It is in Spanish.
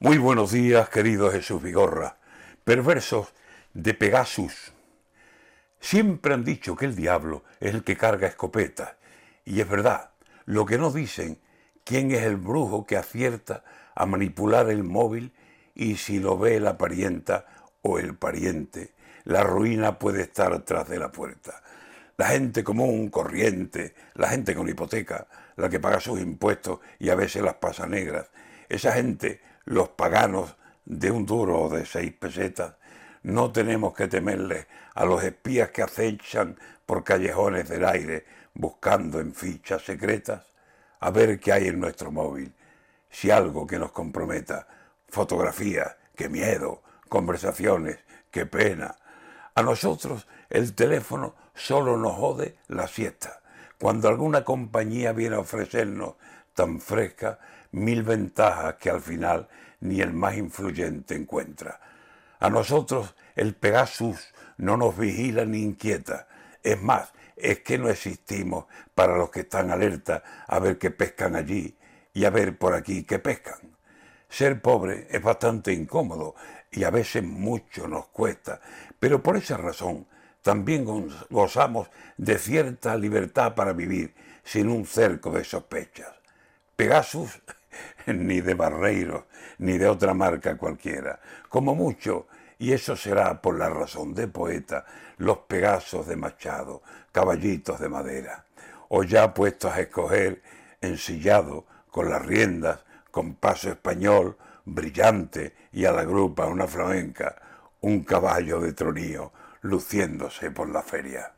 Muy buenos días, querido Jesús Vigorra. Perversos de Pegasus. Siempre han dicho que el diablo es el que carga escopetas. Y es verdad. Lo que no dicen, quién es el brujo que acierta a manipular el móvil y si lo ve la parienta o el pariente, la ruina puede estar tras de la puerta. La gente común, corriente, la gente con hipoteca, la que paga sus impuestos y a veces las pasa negras, esa gente, los paganos de un duro o de seis pesetas, no tenemos que temerles a los espías que acechan por callejones del aire buscando en fichas secretas a ver qué hay en nuestro móvil, si algo que nos comprometa, fotografías, qué miedo, conversaciones, qué pena. A nosotros el teléfono solo nos jode la siesta. Cuando alguna compañía viene a ofrecernos tan fresca mil ventajas que al final ni el más influyente encuentra. A nosotros el Pegasus no nos vigila ni inquieta. Es más, es que no existimos para los que están alerta a ver qué pescan allí y a ver por aquí qué pescan. Ser pobre es bastante incómodo y a veces mucho nos cuesta, pero por esa razón también gozamos de cierta libertad para vivir sin un cerco de sospechas. Pegasus ni de Barreiros, ni de otra marca cualquiera. Como mucho, y eso será por la razón de poeta, los Pegasos de Machado, caballitos de madera, o ya puestos a escoger, ensillado, con las riendas, con paso español, brillante y a la grupa una flamenca, un caballo de tronío luciéndose por la feria.